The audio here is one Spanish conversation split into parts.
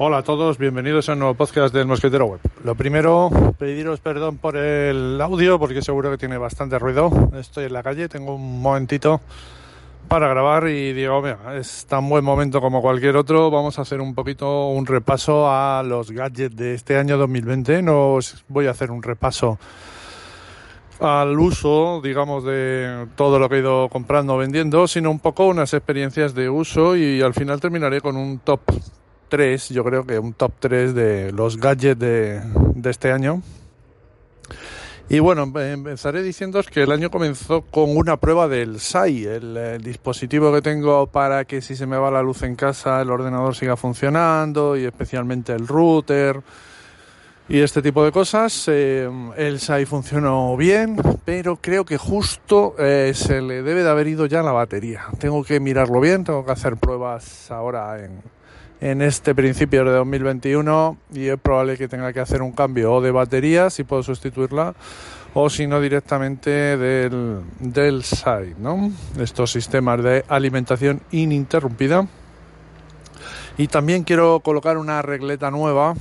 Hola a todos, bienvenidos a un nuevo podcast del Mosquetero Web. Lo primero, pediros perdón por el audio porque seguro que tiene bastante ruido. Estoy en la calle, tengo un momentito para grabar y digo, mira, es tan buen momento como cualquier otro. Vamos a hacer un poquito un repaso a los gadgets de este año 2020. No os voy a hacer un repaso al uso, digamos, de todo lo que he ido comprando o vendiendo, sino un poco unas experiencias de uso y al final terminaré con un top 3, yo creo que un top 3 de los gadgets de, este año. Y bueno, empezaré diciendo que el año comenzó con una prueba del SAI, el, dispositivo que tengo para que si se me va la luz en casa el ordenador siga funcionando y especialmente el router y este tipo de cosas. Eh, el SAI funcionó bien, pero creo que justo eh, se le debe de haber ido ya la batería. Tengo que mirarlo bien, tengo que hacer pruebas ahora en, en este principio de 2021 y es probable que tenga que hacer un cambio o de batería si puedo sustituirla o si no directamente del, del SAI, ¿no? Estos sistemas de alimentación ininterrumpida. Y también quiero colocar una regleta nueva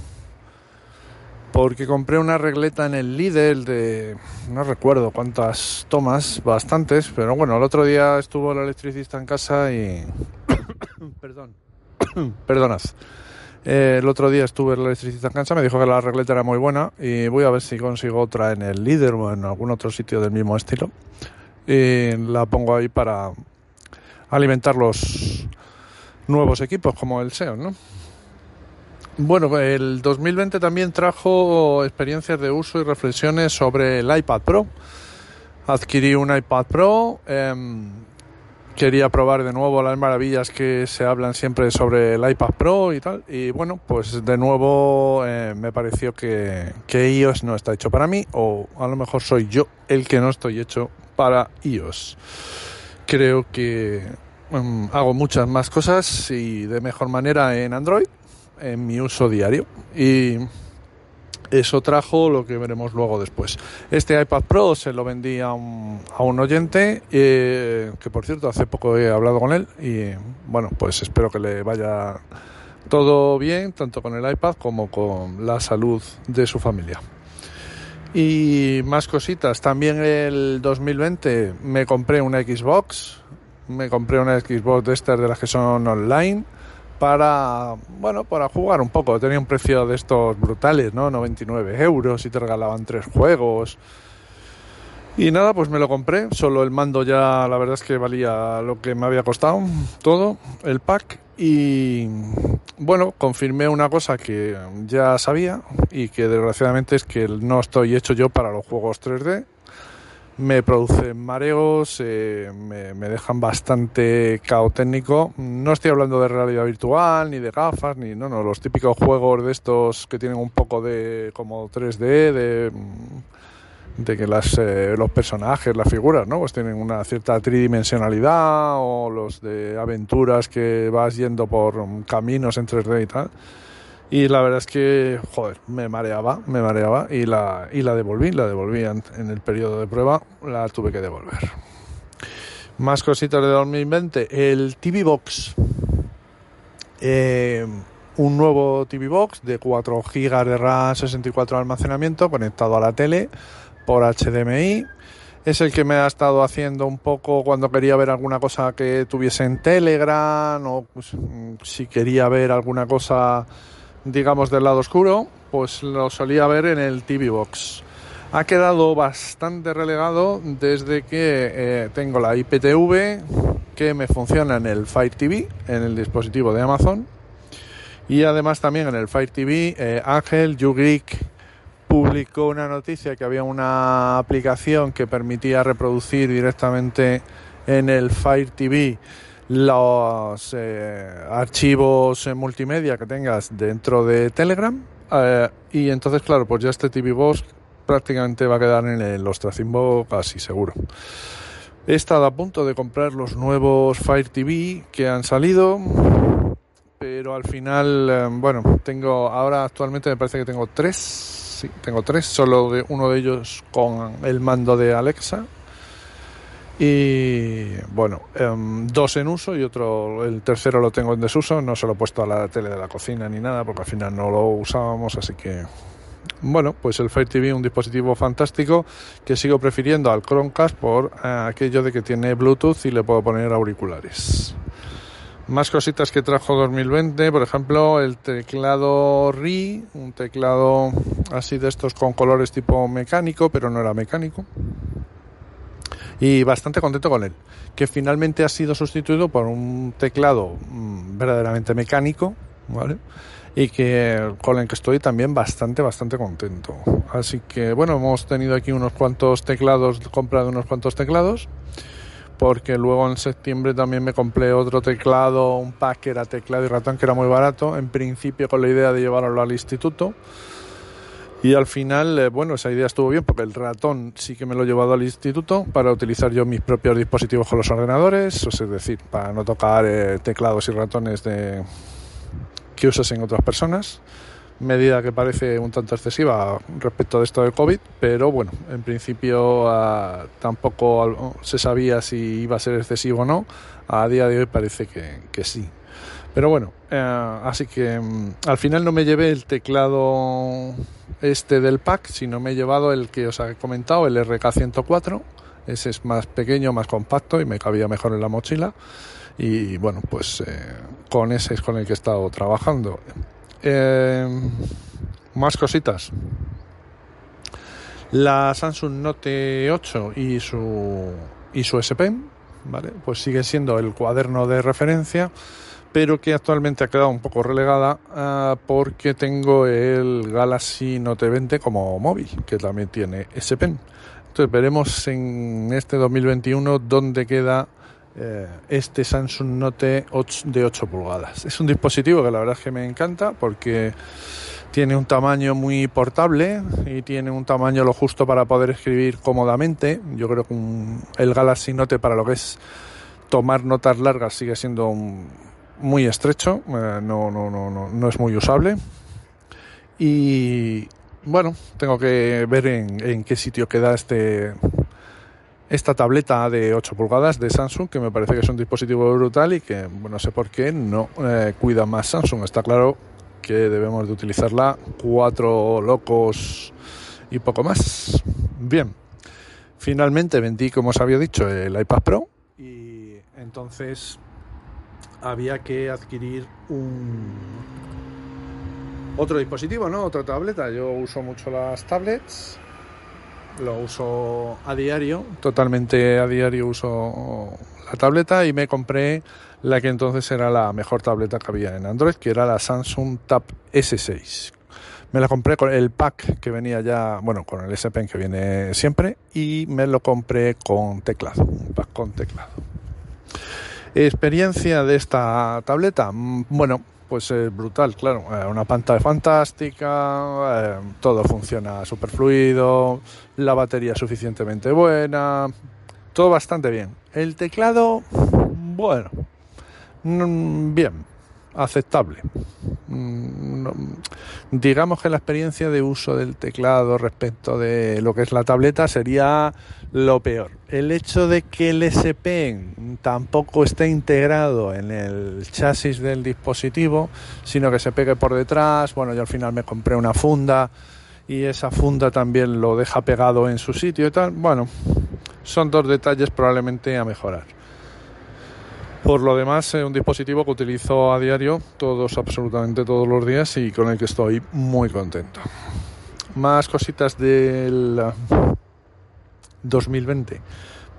porque compré una regleta en el Lidl de no recuerdo cuántas tomas, bastantes, pero bueno, el otro día estuvo el electricista en casa y perdón Perdonad. Eh, el otro día estuve en la electricista en casa, me dijo que la regleta era muy buena y voy a ver si consigo otra en el líder o en algún otro sitio del mismo estilo. Y la pongo ahí para alimentar los nuevos equipos como el SEO, ¿no? Bueno, el 2020 también trajo experiencias de uso y reflexiones sobre el iPad Pro. Adquirí un iPad Pro. Em, quería probar de nuevo las maravillas que se hablan siempre sobre el iPad Pro y tal. Y bueno, pues de nuevo eh, me pareció que, que iOS no está hecho para mí, o a lo mejor soy yo el que no estoy hecho para iOS. Creo que mm, hago muchas más cosas y de mejor manera en Android, en mi uso diario. Y eso trajo lo que veremos luego después. Este iPad Pro se lo vendí a un, a un oyente, eh, que por cierto hace poco he hablado con él y bueno, pues espero que le vaya todo bien, tanto con el iPad como con la salud de su familia. Y más cositas, también el 2020 me compré una Xbox, me compré una Xbox de estas de las que son online para, bueno, para jugar un poco. Tenía un precio de estos brutales, ¿no? 99 euros y te regalaban tres juegos. Y nada, pues me lo compré. Solo el mando ya, la verdad es que valía lo que me había costado, todo, el pack. Y bueno, confirmé una cosa que ya sabía y que desgraciadamente es que no estoy hecho yo para los juegos 3D me producen mareos, eh, me, dejan bastante cao técnico. No estoy hablando de realidad virtual, ni de gafas, ni no, no, los típicos juegos de estos que tienen un poco de como 3D, de, de que las, eh, los personajes, las figuras, ¿no? Pues tienen una cierta tridimensionalidad, o los de aventuras que vas yendo por caminos en 3D y tal. Y la verdad es que, joder, me mareaba, me mareaba y la, y la devolví, la devolví en, el periodo de prueba, la tuve que devolver. Más cositas de 2020, el TV Box. Eh, un nuevo TV Box de 4 GB de RAM, 64 de almacenamiento, conectado a la tele por HDMI. Es el que me ha estado haciendo un poco cuando quería ver alguna cosa que tuviese en Telegram o pues, si quería ver alguna cosa digamos, del lado oscuro, pues lo solía ver en el TV Box. Ha quedado bastante relegado desde que eh, tengo la IPTV que me funciona en el Fire TV, en el dispositivo de Amazon. Y además también en el Fire TV, eh, Ángel YouGeek publicó una noticia que había una aplicación que permitía reproducir directamente en el Fire TV los eh, archivos multimedia que tengas dentro de Telegram eh, y entonces claro pues ya este TV Box prácticamente va a quedar en el Ostracimbo casi seguro. He estado a punto de comprar los nuevos Fire TV que han salido pero al final eh, bueno tengo ahora actualmente me parece que tengo tres sí tengo tres solo de uno de ellos con el mando de Alexa y bueno, em, dos en uso y otro, el tercero lo tengo en desuso, no se lo he puesto a la tele de la cocina ni nada porque al final no lo usábamos, así que bueno, pues el Fire TV un dispositivo fantástico que sigo prefiriendo al Chromecast por eh, aquello de que tiene Bluetooth y le puedo poner auriculares. Más cositas que trajo 2020, por ejemplo, el teclado RI, un teclado así de estos con colores tipo mecánico, pero no era mecánico y bastante contento con él, que finalmente ha sido sustituido por un teclado mm, verdaderamente mecánico, ¿vale? Y que con el que estoy también bastante, bastante contento. Así que bueno, hemos tenido aquí unos cuantos teclados, comprado unos cuantos teclados, porque luego en septiembre también me compré otro teclado, un pack que teclado y ratón que era muy barato, en principio con la idea de llevarlo al instituto y al final, eh, bueno, esa idea estuvo bien porque el ratón sí que me lo he llevado al instituto para utilizar yo mis propios dispositivos con los ordenadores, es decir, para no tocar eh, teclados y ratones de que usas en otras personas. Medida que parece un tanto excesiva respecto de esto del COVID, pero bueno, en principio ah, tampoco se sabía si iba a ser excesivo o no. A día de hoy parece que sí. Pero bueno, eh, así que mm, al final no me llevé el teclado este del pack, sino me he llevado el que os he comentado, el RK104. Ese es más pequeño, más compacto y me cabía mejor en la mochila. Y bueno, pues eh, con ese es con el que he estado trabajando. Eh, más cositas. La Samsung Note 8 y su, y su S Pen, ¿vale? Pues sigue siendo el cuaderno de referencia pero que actualmente ha quedado un poco relegada ah, porque tengo el Galaxy Note 20 como móvil, que también tiene S Pen. Entonces veremos en este 2021 dónde queda eh, este Samsung Note 8 de 8 pulgadas. Es un dispositivo que la verdad es que me encanta porque tiene un tamaño muy portable y tiene un tamaño lo justo para poder escribir cómodamente. Yo creo que el Galaxy Note para lo que es tomar notas largas sigue siendo un, muy estrecho, eh, no, no, no, no, no es muy usable. Y bueno, tengo que ver en, en qué sitio queda este esta tableta de 8 pulgadas de Samsung, que me parece que es un dispositivo brutal y que, no sé por qué no eh, cuida más Samsung. Está claro que debemos de utilizarla cuatro locos y poco más. Bien, finalmente vendí, como os había dicho, el iPad Pro y entonces había que adquirir un otro dispositivo, ¿no? Otra tableta. Yo uso mucho las tablets. Lo uso a diario, totalmente a diario uso la tableta y me compré la que entonces era la mejor tableta que había en Android, que era la Samsung Tab S6. Me la compré con el pack que venía ya, bueno, con el S Pen que viene siempre y me lo compré con teclado, un pack con teclado. Experiencia de esta tableta, mm, bueno, pues es brutal, claro. Eh, una pantalla fantástica, eh, todo funciona súper fluido, la batería suficientemente buena, todo bastante bien. El teclado, bueno, mm, bien, aceptable. Mm, digamos que la experiencia de uso del teclado respecto de lo que es la tableta sería lo peor. El hecho de que el SP tampoco esté integrado en el chasis del dispositivo, sino que se pegue por detrás, bueno, yo al final me compré una funda y esa funda también lo deja pegado en su sitio y tal, bueno, son dos detalles probablemente a mejorar. Por lo demás, es un dispositivo que utilizo a diario, todos, absolutamente todos los días y con el que estoy muy contento. Más cositas del 2020.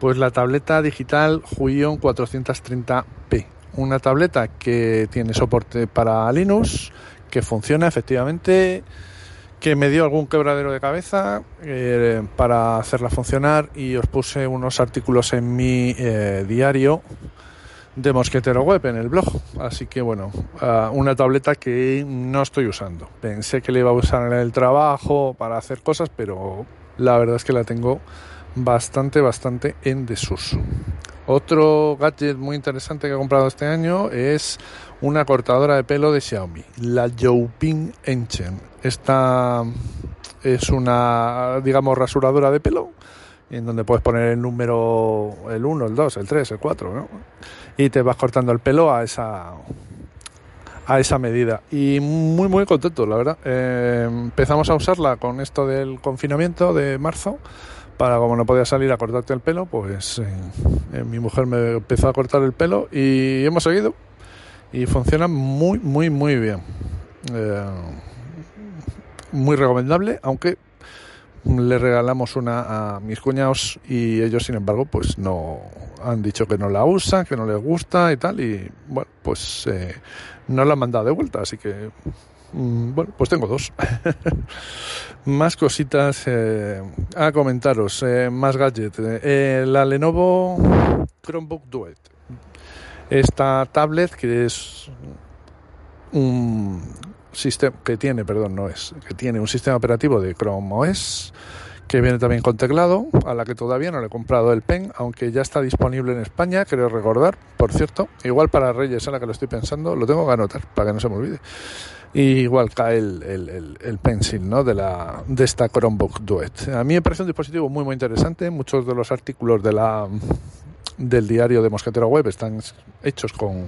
Pues la tableta digital Huion 430p. Una tableta que tiene soporte para Linux, que funciona efectivamente, que me dio algún quebradero de cabeza eh, para hacerla funcionar y os puse unos artículos en mi eh, diario de Mosquetero Web en el blog. Así que bueno, uh, una tableta que no estoy usando. Pensé que la iba a usar en el trabajo para hacer cosas, pero la verdad es que la tengo bastante, bastante en desuso. Otro gadget muy interesante que he comprado este año es una cortadora de pelo de Xiaomi, la Youping Enchen. Esta es una, digamos, rasuradora de pelo en donde puedes poner el número, el 1, el 2, el 3, el 4, ¿no? Y te vas cortando el pelo a esa a esa medida. Y muy, muy contento, la verdad. Eh, empezamos a usarla con esto del confinamiento de marzo. Para como no podía salir a cortarte el pelo, pues eh, eh, mi mujer me empezó a cortar el pelo y hemos seguido. Y funciona muy, muy, muy bien. muy recomendable, aunque le regalamos una a mis cuñados y ellos sin embargo pues no han dicho que no la usan, que no les gusta y tal y bueno pues eh, no la han mandado de vuelta así que mm, bueno pues tengo dos. Más cositas eh, a comentaros eh, más gadget la Lenovo Chromebook Duet. Esta tablet que es un sistema que tiene, perdón, no es, que tiene un sistema operativo de Chrome OS que viene también con teclado, a la que todavía no le he comprado el pen, aunque ya está disponible en España, creo recordar, por cierto, igual para Reyes a la que lo estoy pensando, lo tengo que anotar para que no se me olvide. Y igual cae el, el, el, pencil ¿no? de, la, de esta Chromebook Duet. A mí me parece un dispositivo muy muy interesante. Muchos de los artículos de la, del diario de Mosquetero Web están hechos con,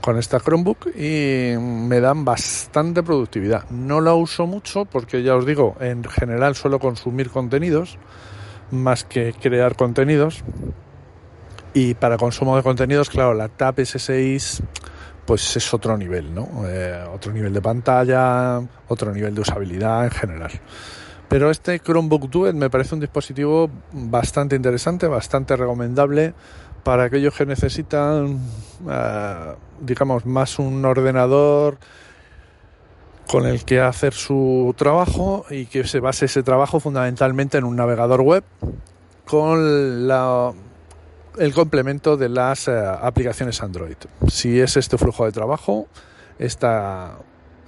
con esta Chromebook y me dan bastante productividad. No la uso mucho porque ya os digo, en general suelo consumir contenidos más que crear contenidos. Y para consumo de contenidos, claro, la Tab S6 pues es otro nivel, ¿no? Eh, otro nivel de pantalla, otro nivel de usabilidad en general. Pero este Chromebook Duet me parece un dispositivo bastante interesante, bastante recomendable para aquellos que necesitan, eh, digamos, más un ordenador con el que hacer su trabajo y que se base ese trabajo fundamentalmente en un navegador web con la, el complemento de las eh, aplicaciones Android. Si es este flujo de trabajo, esta,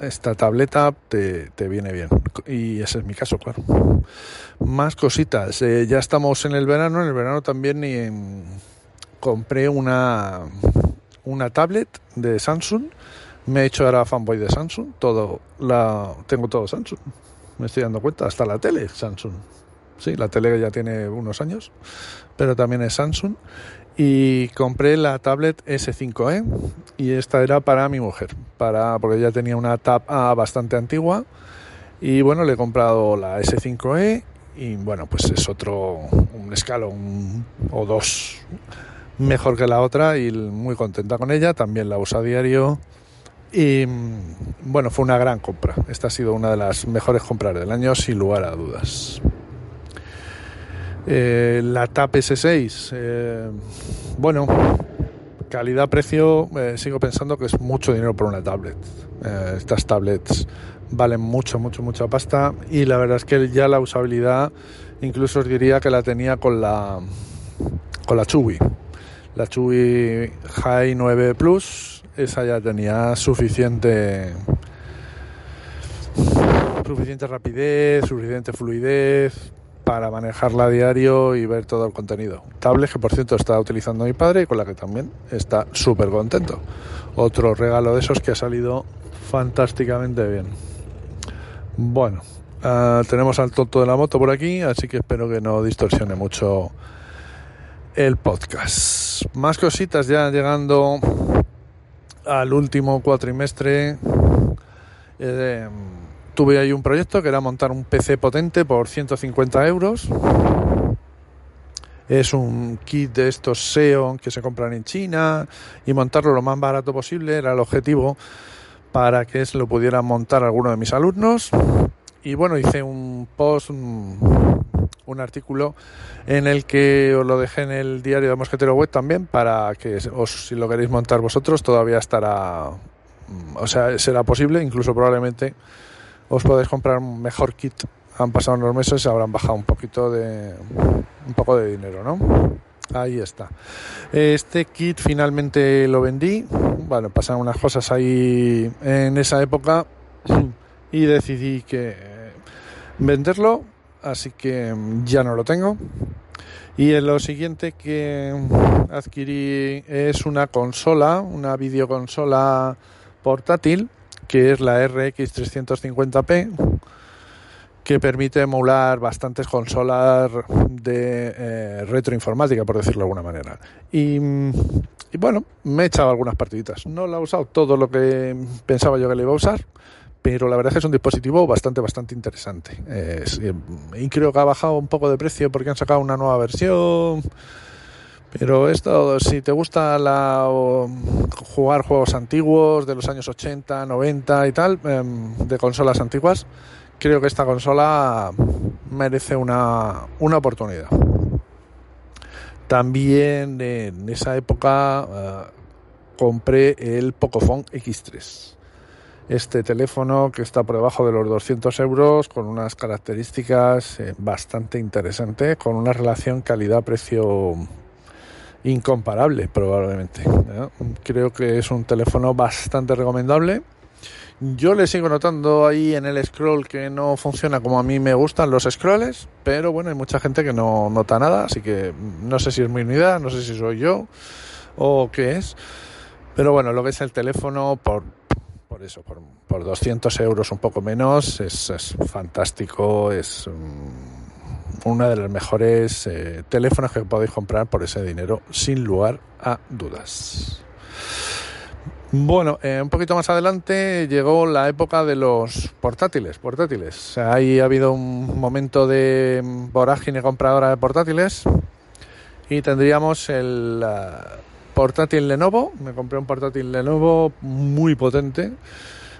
esta tableta te, te, viene bien. Y ese es mi caso, claro. Más cositas. Eh, ya estamos en el verano. En el verano también y en, compré una, una tablet de Samsung. Me he hecho ahora fanboy de Samsung. Todo la tengo todo Samsung. Me estoy dando cuenta. Hasta la tele Samsung. Sí, la tele ya tiene unos años, pero también es Samsung. Y compré la tablet S5e y esta era para mi mujer, para porque ya tenía una Tab A bastante antigua. Y bueno, le he comprado la S5e y bueno, pues es otro un escalón o dos mejor que la otra y muy contenta con ella, también la uso a diario y bueno, fue una gran compra. Esta ha sido una de las mejores compras del año sin lugar a dudas. Eh, la TAP S6, eh, bueno, calidad-precio, eh, sigo pensando que es mucho dinero por una tablet. estas tablets valen mucho, mucho, mucha pasta y la verdad es que ya la usabilidad, incluso os diría que la tenía con la con la Chewy la Chewy High 9 Plus, esa ya tenía suficiente suficiente rapidez, suficiente fluidez para manejarla a diario y ver todo el contenido. Tablet que por cierto está utilizando mi padre y con la que también está súper contento. Otro regalo de esos que ha salido fantásticamente bien. Bueno, uh, tenemos al tonto de la moto por aquí, así que espero que no distorsione mucho el podcast. Más cositas ya llegando al último cuatrimestre. Eh, tuve ahí un proyecto que era montar un PC potente por 150 euros. Es un kit de estos SEO que se compran en China y montarlo lo más barato posible era el objetivo para que se lo pudieran montar alguno de mis alumnos. Y bueno, hice un post, un artículo en el que os lo dejé en el diario de Mosquetero Web también para que os, si lo queréis montar vosotros todavía estará, mm, o sea, será posible, incluso probablemente os podéis comprar un mejor kit. Han pasado unos meses habrán bajado un poquito de, un poco de dinero, ¿no? Ahí está. Este kit finalmente lo vendí. Bueno, pasaron unas cosas ahí en esa época y decidí que venderlo, así que ya no lo tengo. Y lo siguiente que adquirí es una consola, una videoconsola portátil, que es la RX 350p que permite emular bastantes consolas de eh, retroinformática, por decirlo de alguna manera. Y, bueno, me he echado algunas partiditas. No la he usado todo lo que pensaba yo que le iba a usar, pero la verdad es que es un dispositivo bastante, bastante interesante. y creo que ha bajado un poco de precio porque han sacado una nueva versión. Pero esto, si te gusta la, jugar juegos antiguos de los años 80, 90 y tal, em, de consolas antiguas, creo que esta consola merece una, una oportunidad. También en esa época eh, compré el Pocophone X3. Este teléfono que está por debajo de los 200 euros con unas características eh, bastante interesantes, con una relación calidad-precio incomparable probablemente. Creo que es un teléfono bastante recomendable yo le sigo notando ahí en el scroll que no funciona como a mí me gustan los scrolls, pero bueno, hay mucha gente que no nota nada, así que no sé si es mi unidad, no sé si soy yo o qué es. Pero bueno, lo que es el teléfono, por, por eso, por, por 200 euros un poco menos, es, fantástico, es uno de los mejores eh, teléfonos que podéis comprar por ese dinero, sin lugar a dudas. Bueno, eh, un poquito más adelante llegó la época de los portátiles. Portátiles. ahí ha habido un momento de vorágine compradora de portátiles y tendríamos el portátil Lenovo. Me compré un portátil Lenovo muy potente,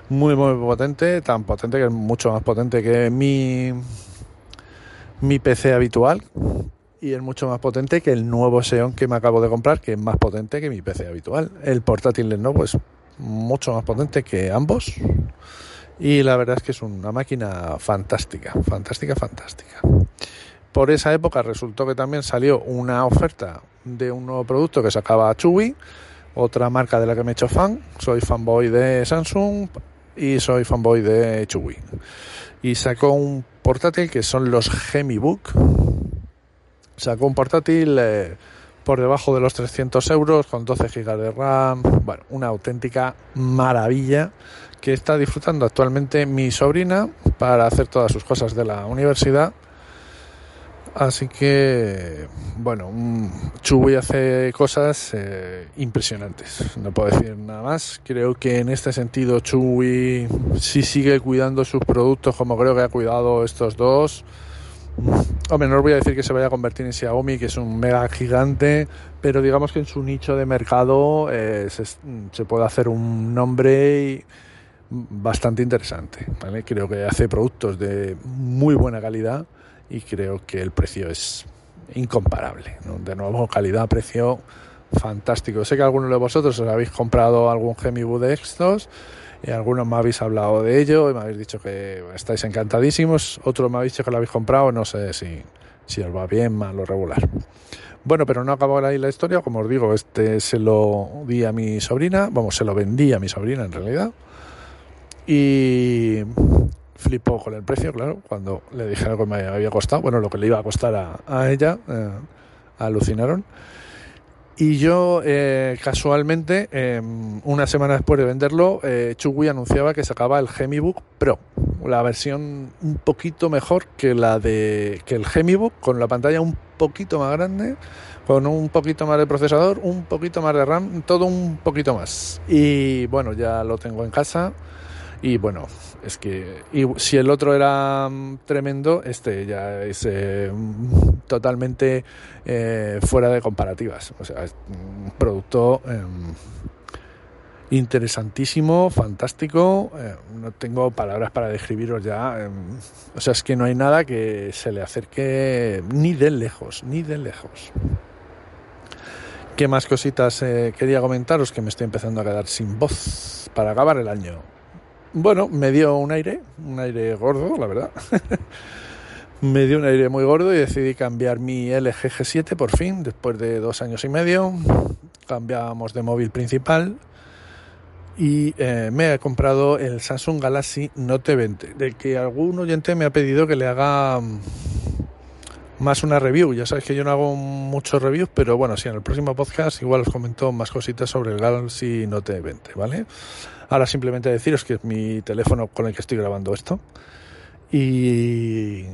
muy muy potente, tan potente que es mucho más potente que mi mi PC habitual y es mucho más potente que el nuevo Xeon que me acabo de comprar, que es más potente que mi PC habitual. El portátil Lenovo es mucho más potente que ambos y la verdad es que es una máquina fantástica, fantástica, fantástica. Por esa época resultó que también salió una oferta de un nuevo producto que sacaba Chewy, otra marca de la que me he hecho fan. Soy fanboy de Samsung y soy fanboy de Chewy. Y sacó un portátil que son los Gemibook Sacó un portátil eh, por debajo de los 300 euros con 12 GB de RAM. Bueno, una auténtica maravilla que está disfrutando actualmente mi sobrina para hacer todas sus cosas de la universidad. Así que, bueno, Chubby hace cosas eh, impresionantes, no puedo decir nada más. Creo que en este sentido Chubby sí sigue cuidando sus productos como creo que ha cuidado estos dos. Hombre, no voy a decir que se vaya a convertir en Xiaomi, que es un mega gigante, pero digamos que en su nicho de mercado eh, se, puede hacer un nombre bastante interesante. Creo que hace productos de muy buena calidad y creo que el precio es incomparable. De nuevo, calidad-precio fantástico. Sé que algunos de vosotros os habéis comprado algún Gemibu de estos y algunos me habéis hablado de ello y me habéis dicho que estáis encantadísimos, otros me habéis dicho que lo habéis comprado, no sé si, si os va bien, mal o regular. Bueno, pero no acabo ahí la historia, como os digo, este se lo di a mi sobrina, vamos, se lo vendí a mi sobrina en realidad, y flipó con el precio, claro, cuando le dijeron que me había costado, bueno, lo que le iba a costar a, ella, eh, alucinaron. Y yo, eh, casualmente, em, una semana después de venderlo, eh, Chugui anunciaba que sacaba el Gemibook Pro, la versión un poquito mejor que la de que el Gemibook, con la pantalla un poquito más grande, con un poquito más de procesador, un poquito más de RAM, todo un poquito más. Y bueno, ya lo tengo en casa. Y bueno, es que y si el otro era mm, tremendo, este ya es eh, totalmente eh, fuera de comparativas. O sea, es un producto em, interesantísimo, fantástico. Eh, no tengo palabras para describiros ya. Em, o sea, es que no hay nada que se le acerque ni de lejos, ni de lejos. ¿Qué más cositas quería comentaros? Que me estoy empezando a quedar sin voz para acabar el año. Bueno, me dio un aire, un aire gordo, la verdad. me dio un aire muy gordo y decidí cambiar mi LG G7 por fin, después de dos años y medio. Cambiamos de móvil principal y eh, me he comprado el Samsung Galaxy Note 20, de que algún oyente me ha pedido que le haga mm, más una review. Ya sabéis que yo no hago muchos reviews, pero bueno, sí, en el próximo podcast igual os comento más cositas sobre el Galaxy Note 20, ¿vale? Ahora simplemente deciros que es mi teléfono con el que estoy grabando esto y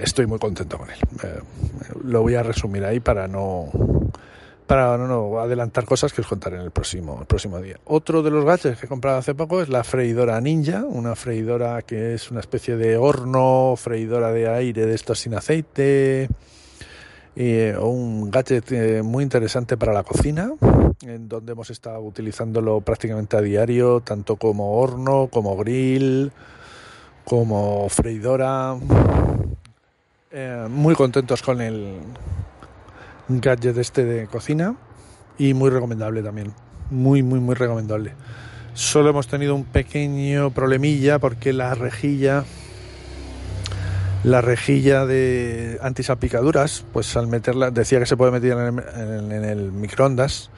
estoy muy contento con él. Eh, lo voy a resumir ahí para no para no, adelantar cosas que os contaré en el próximo, el próximo día. Otro de los gadgets que he comprado hace poco es la freidora Ninja, una freidora que es una especie de horno, freidora de aire de estos sin aceite, eh, un gadget eh, muy interesante para la cocina, en donde hemos estado utilizándolo prácticamente a diario, tanto como horno, como grill, como freidora. Eh, muy contentos con el gadget este de cocina y muy recomendable también. Muy, muy, muy recomendable. Solo hemos tenido un pequeño problemilla porque la rejilla la rejilla de antisalpicaduras, pues al meterla, decía que se puede meter en el, microondas,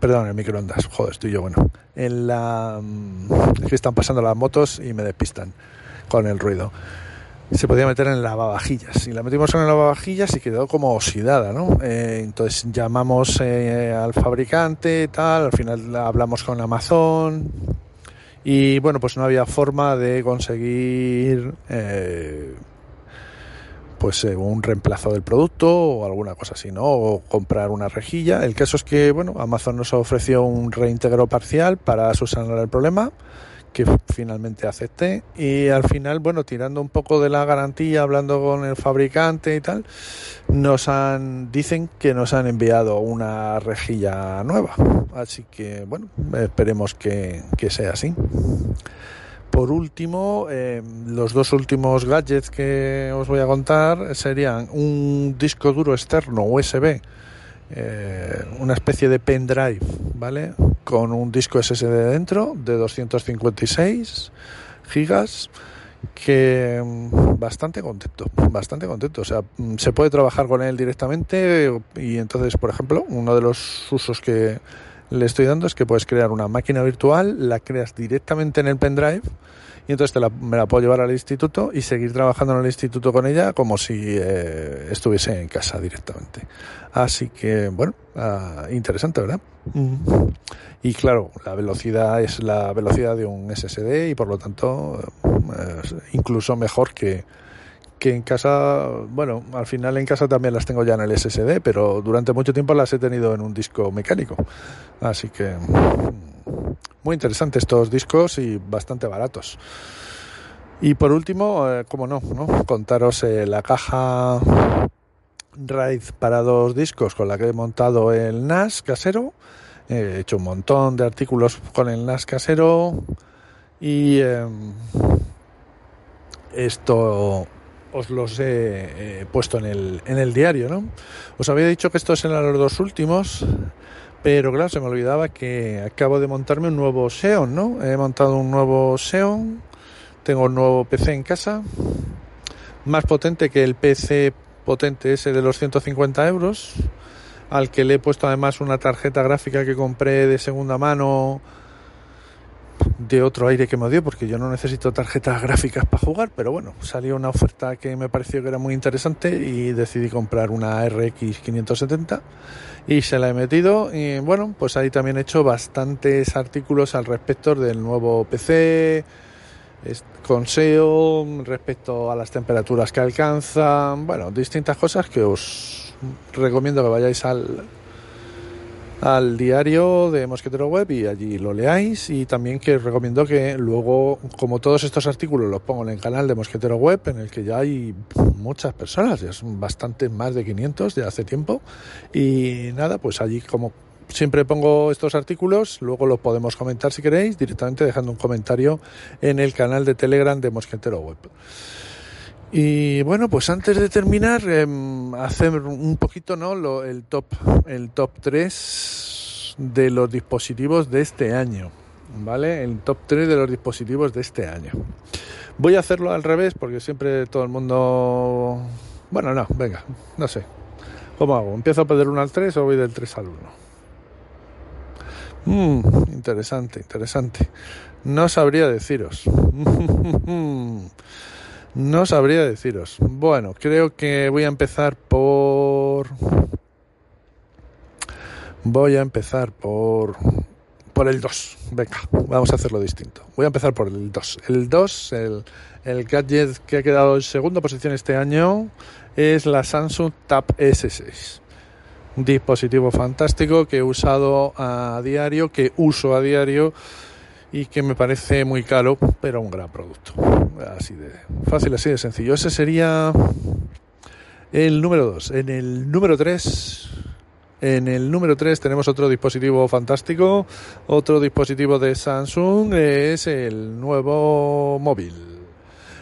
perdón, en el microondas, joder, estoy yo bueno, en la, es que están pasando las motos y me despistan con el ruido. Se podía meter en lavavajillas y la metimos en el lavavajillas y quedó como oxidada, ¿no? Eh, entonces llamamos eh, al fabricante, tal, al final hablamos con Amazon y bueno, pues no había forma de conseguir eh, pues un reemplazo del producto o alguna cosa así, ¿no? O comprar una rejilla. El caso es que, bueno, Amazon nos ofreció un reintegro parcial para subsanar el problema que finalmente acepté y al final, bueno, tirando un poco de la garantía, hablando con el fabricante y tal, nos han dicen que nos han enviado una rejilla nueva. Así que, bueno, esperemos que, sea así. Por último, eh, los dos últimos gadgets que os voy a contar serían un disco duro externo USB, eh, una especie de pendrive, ¿vale? con un disco SSD dentro de 256 gigas que mm, bastante contento, bastante contento. O sea, mm, se puede trabajar con él directamente y entonces, por ejemplo, uno de los usos que le estoy dando es que puedes crear una máquina virtual, la creas directamente en el pendrive y entonces me la puedo llevar al instituto y seguir trabajando en el instituto con ella como si eh, estuviese en casa directamente. Así que, bueno, ah, interesante, ¿verdad? Y claro, la velocidad es la velocidad de un SSD y por lo tanto incluso mejor que, que en casa, bueno, al final en casa también las tengo ya en el SSD, pero durante mucho tiempo las he tenido en un disco mecánico. Así que muy interesantes estos discos y bastante baratos. Y por último, eh, como no, ¿no? contaros eh, la caja RAID para dos discos con la que he montado el NAS casero. He hecho un montón de artículos con el NAS casero y em, esto os los he puesto en el, en el diario, ¿no? Os había dicho que estos eran los dos últimos, pero claro, se me olvidaba que acabo de montarme un nuevo Xeon, ¿no? He montado un nuevo Xeon, tengo un nuevo PC en casa, más potente que el PC potente ese de los 150 euros, al que le he puesto además una tarjeta gráfica que compré de segunda mano de otro aire que me dio porque yo no necesito tarjetas gráficas para jugar, pero bueno, salió una oferta que me pareció que era muy interesante y decidí comprar una RX 570 y se la he metido y bueno, pues ahí también he hecho bastantes artículos al respecto del nuevo PC con SEO, respecto a las temperaturas que alcanzan, bueno, distintas cosas que os recomiendo que vayáis al al diario de Mosquetero Web y allí lo leáis y también que os recomiendo que luego, como todos estos artículos los pongo en el canal de Mosquetero Web en el que ya hay muchas personas, ya son bastante más de 500 de hace tiempo y nada, pues allí como siempre pongo estos artículos, luego los podemos comentar si queréis directamente dejando un comentario en el canal de Telegram de Mosquetero Web. Y bueno, pues antes de terminar, em, hacer un poquito ¿no? el top el top 3 de los dispositivos de este año. ¿vale? El top 3 de los dispositivos de este año. Voy a hacerlo al revés porque siempre todo el mundo... Bueno, no, venga, no sé. ¿Cómo hago? ¿Empiezo a pedir 1 al 3 o voy del 3 al 1? Mmm, interesante, interesante. No sabría deciros. no sabría deciros. Bueno, creo que voy a empezar por... Voy a empezar por por el 2. Venga, vamos a hacerlo distinto. Voy a empezar por el 2. El 2, el, el gadget que ha quedado en segunda posición este año, es la Samsung Tab S6. Un dispositivo fantástico que he usado a diario, que uso a diario y que me parece muy caro, pero un gran producto. Así de fácil, así de sencillo. Ese sería el número 2. En el número 3 en el número 3 tenemos otro dispositivo fantástico, otro dispositivo de Samsung, es el nuevo móvil.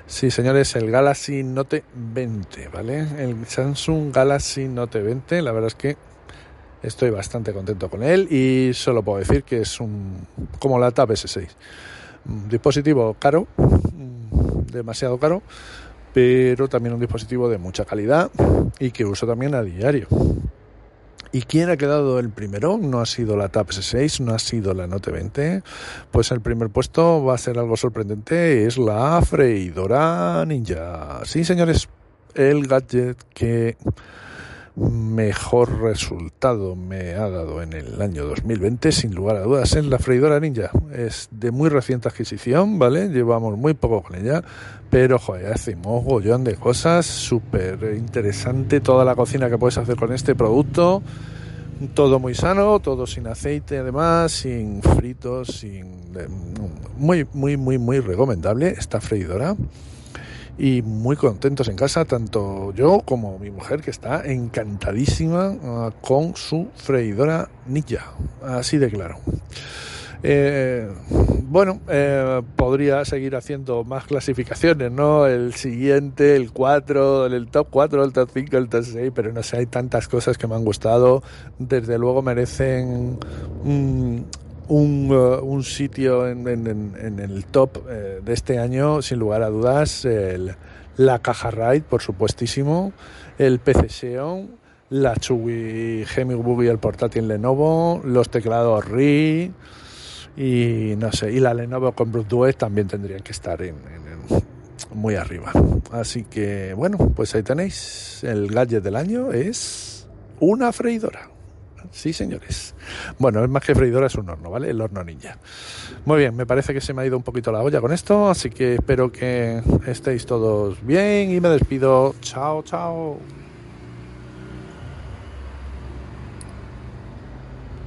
Sí, señores, el Galaxy Note 20, ¿vale? El Samsung Galaxy Note 20, la verdad es que estoy bastante contento con él y solo puedo decir que es un como la Tab S6. Un dispositivo caro, demasiado caro, pero también un dispositivo de mucha calidad y que uso también a diario. ¿Y quién ha quedado el primero? No ha sido la Tab S6, no ha sido la Note 20. Pues el primer puesto va a ser algo sorprendente, es la freidora Ninja. Sí, señores, el gadget que mejor resultado me ha dado en el año 2020, sin lugar a dudas, es la freidora ninja. Es de muy reciente adquisición, ¿vale? Llevamos muy poco con ella, pero joder, hace mogollón de cosas, súper interesante toda la cocina que puedes hacer con este producto. Todo muy sano, todo sin aceite además, sin fritos, sin... Muy, muy, muy, muy recomendable esta freidora y muy contentos en casa, tanto yo como mi mujer que está encantadísima ah, con su freidora Ninja, así de claro. Eh, bueno, eh, podría seguir haciendo más clasificaciones, ¿no? El siguiente, el 4, el top 4, el top 5, el top 6, pero no sé, hay tantas cosas que me han gustado. Desde luego merecen un, uh, un sitio en, en, el top eh, de este año, sin lugar a dudas, el, la caja RAID, por supuestísimo, el PC Xeon, la Chewy Gemibook y el portátil Lenovo, los teclados RI y no sé, y la Lenovo con Bluetooth también tendrían que estar en, muy arriba. Así que bueno, pues ahí tenéis, el gadget del año es una freidora. Sí, señores. Bueno, es más que freidora, es un horno, ¿vale? El horno ninja. Muy bien, me parece que se me ha ido un poquito la olla con esto, así que espero que estéis todos bien y me despido. Chao, chao.